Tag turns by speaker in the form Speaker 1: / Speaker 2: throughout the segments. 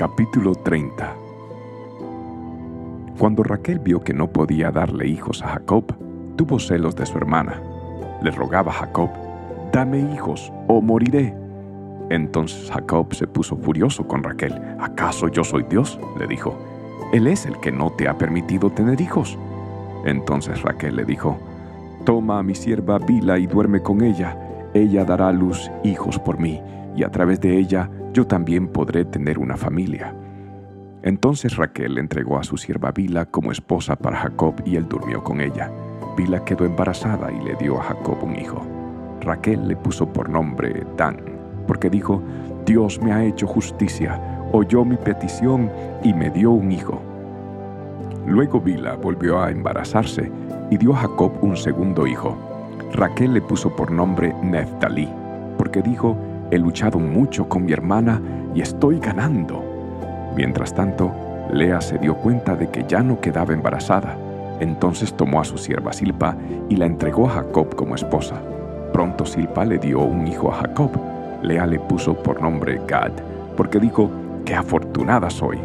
Speaker 1: Capítulo 30 Cuando Raquel vio que no podía darle hijos a Jacob, tuvo celos de su hermana. Le rogaba a Jacob, dame hijos o moriré. Entonces Jacob se puso furioso con Raquel. ¿Acaso yo soy Dios? le dijo. Él es el que no te ha permitido tener hijos. Entonces Raquel le dijo, Toma a mi sierva Bila y duerme con ella. Ella dará a luz hijos por mí, y a través de ella yo también podré tener una familia. Entonces Raquel entregó a su sierva Bila como esposa para Jacob y él durmió con ella. Bila quedó embarazada y le dio a Jacob un hijo. Raquel le puso por nombre Dan, porque dijo, Dios me ha hecho justicia, oyó mi petición y me dio un hijo. Luego Bila volvió a embarazarse y dio a Jacob un segundo hijo. Raquel le puso por nombre Neftali, porque dijo, he luchado mucho con mi hermana y estoy ganando. Mientras tanto, Lea se dio cuenta de que ya no quedaba embarazada. Entonces tomó a su sierva Silpa y la entregó a Jacob como esposa. Pronto Silpa le dio un hijo a Jacob. Lea le puso por nombre Gad, porque dijo, qué afortunada soy.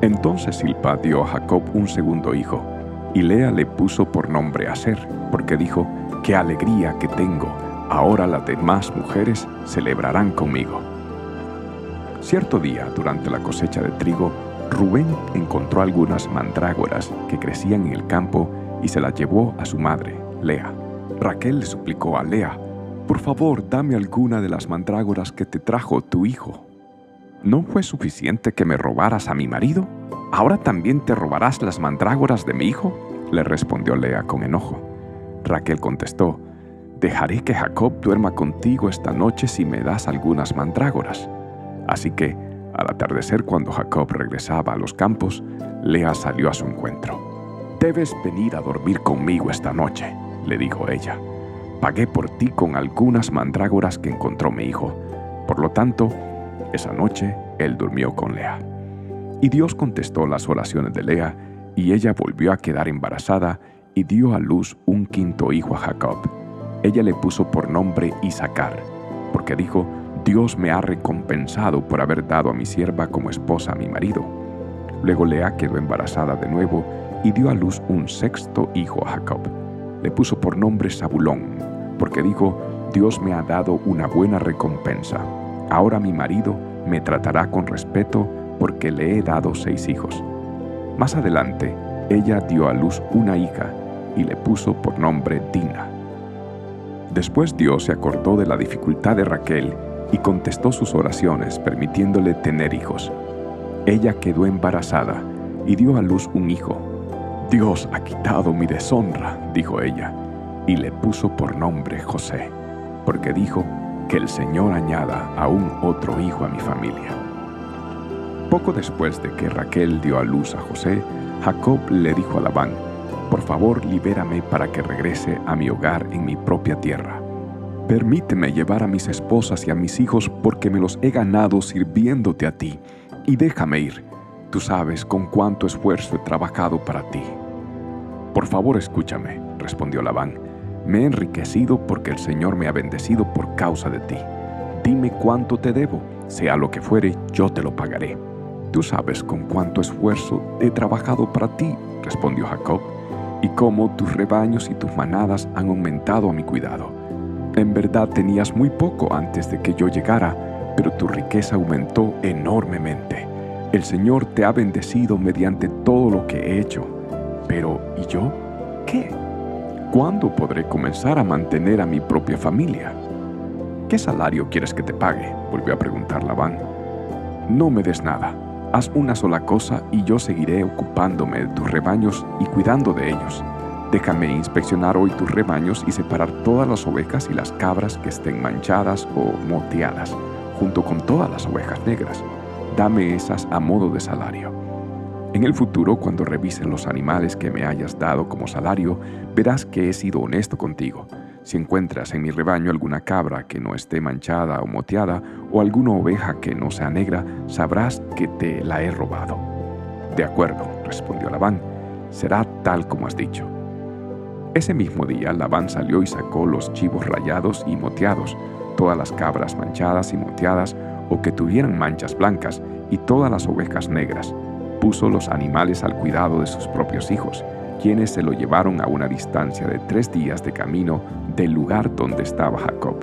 Speaker 1: Entonces Silpa dio a Jacob un segundo hijo, y Lea le puso por nombre Aser, porque dijo, qué alegría que tengo ahora las demás mujeres celebrarán conmigo. Cierto día, durante la cosecha de trigo, Rubén encontró algunas mandrágoras que crecían en el campo y se las llevó a su madre, Lea. Raquel le suplicó a Lea, por favor, dame alguna de las mandrágoras que te trajo tu hijo. ¿No fue suficiente que me robaras a mi marido? ¿Ahora también te robarás las mandrágoras de mi hijo? Le respondió Lea con enojo. Raquel contestó, Dejaré que Jacob duerma contigo esta noche si me das algunas mandrágoras. Así que, al atardecer cuando Jacob regresaba a los campos, Lea salió a su encuentro. Debes venir a dormir conmigo esta noche, le dijo ella. Pagué por ti con algunas mandrágoras que encontró mi hijo. Por lo tanto, esa noche él durmió con Lea. Y Dios contestó las oraciones de Lea, y ella volvió a quedar embarazada y dio a luz un quinto hijo a Jacob ella le puso por nombre Isaacar, porque dijo, Dios me ha recompensado por haber dado a mi sierva como esposa a mi marido. Luego Lea quedó embarazada de nuevo y dio a luz un sexto hijo a Jacob. Le puso por nombre Zabulón, porque dijo, Dios me ha dado una buena recompensa. Ahora mi marido me tratará con respeto porque le he dado seis hijos. Más adelante, ella dio a luz una hija y le puso por nombre Dina. Después Dios se acordó de la dificultad de Raquel y contestó sus oraciones permitiéndole tener hijos. Ella quedó embarazada y dio a luz un hijo. Dios ha quitado mi deshonra, dijo ella, y le puso por nombre José, porque dijo que el Señor añada aún otro hijo a mi familia. Poco después de que Raquel dio a luz a José, Jacob le dijo a Labán, por favor, libérame para que regrese a mi hogar en mi propia tierra. Permíteme llevar a mis esposas y a mis hijos porque me los he ganado sirviéndote a ti, y déjame ir. Tú sabes con cuánto esfuerzo he trabajado para ti. Por favor, escúchame, respondió Labán. Me he enriquecido porque el Señor me ha bendecido por causa de ti. Dime cuánto te debo, sea lo que fuere, yo te lo pagaré. Tú sabes con cuánto esfuerzo he trabajado para ti, respondió Jacob y cómo tus rebaños y tus manadas han aumentado a mi cuidado. En verdad tenías muy poco antes de que yo llegara, pero tu riqueza aumentó enormemente. El Señor te ha bendecido mediante todo lo que he hecho. Pero, ¿y yo? ¿Qué? ¿Cuándo podré comenzar a mantener a mi propia familia? ¿Qué salario quieres que te pague? volvió a preguntar Labán. No me des nada Haz una sola cosa y yo seguiré ocupándome de tus rebaños y cuidando de ellos. Déjame inspeccionar hoy tus rebaños y separar todas las ovejas y las cabras que estén manchadas o moteadas, junto con todas las ovejas negras. Dame esas a modo de salario. En el futuro, cuando revisen los animales que me hayas dado como salario, verás que he sido honesto contigo si encuentras en mi rebaño alguna cabra que no esté manchada o moteada, o alguna oveja que no sea negra, sabrás que te la he robado. De acuerdo, respondió Labán, será tal como has dicho. Ese mismo día Labán salió y sacó los chivos rayados y moteados, todas las cabras manchadas y moteadas o que tuvieran manchas blancas, y todas las ovejas negras. Puso los animales al cuidado de sus propios hijos, quienes se lo llevaron a una distancia de tres días de camino del lugar donde estaba Jacob.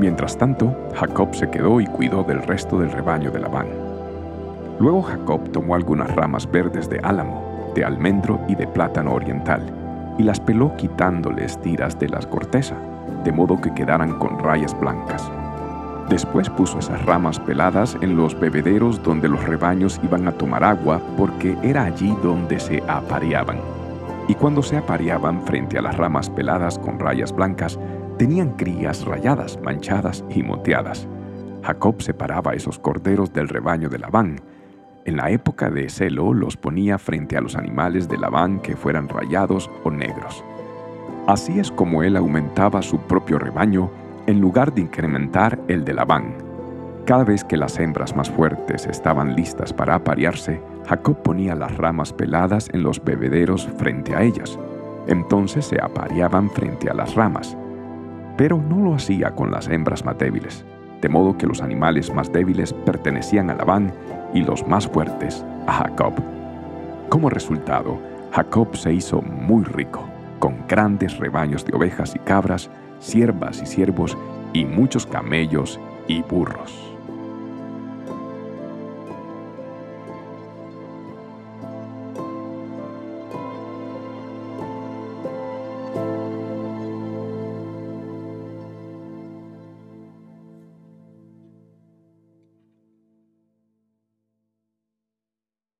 Speaker 1: Mientras tanto, Jacob se quedó y cuidó del resto del rebaño de Labán. Luego Jacob tomó algunas ramas verdes de álamo, de almendro y de plátano oriental, y las peló quitándoles tiras de la corteza, de modo que quedaran con rayas blancas. Después puso esas ramas peladas en los bebederos donde los rebaños iban a tomar agua porque era allí donde se apareaban. Y cuando se apareaban frente a las ramas peladas con rayas blancas, tenían crías rayadas, manchadas y moteadas. Jacob separaba esos corderos del rebaño de Labán. En la época de celo los ponía frente a los animales de Labán que fueran rayados o negros. Así es como él aumentaba su propio rebaño en lugar de incrementar el de Labán. Cada vez que las hembras más fuertes estaban listas para aparearse, Jacob ponía las ramas peladas en los bebederos frente a ellas. Entonces se apareaban frente a las ramas. Pero no lo hacía con las hembras más débiles, de modo que los animales más débiles pertenecían a Labán y los más fuertes a Jacob. Como resultado, Jacob se hizo muy rico, con grandes rebaños de ovejas y cabras, siervas y siervos, y muchos camellos y burros.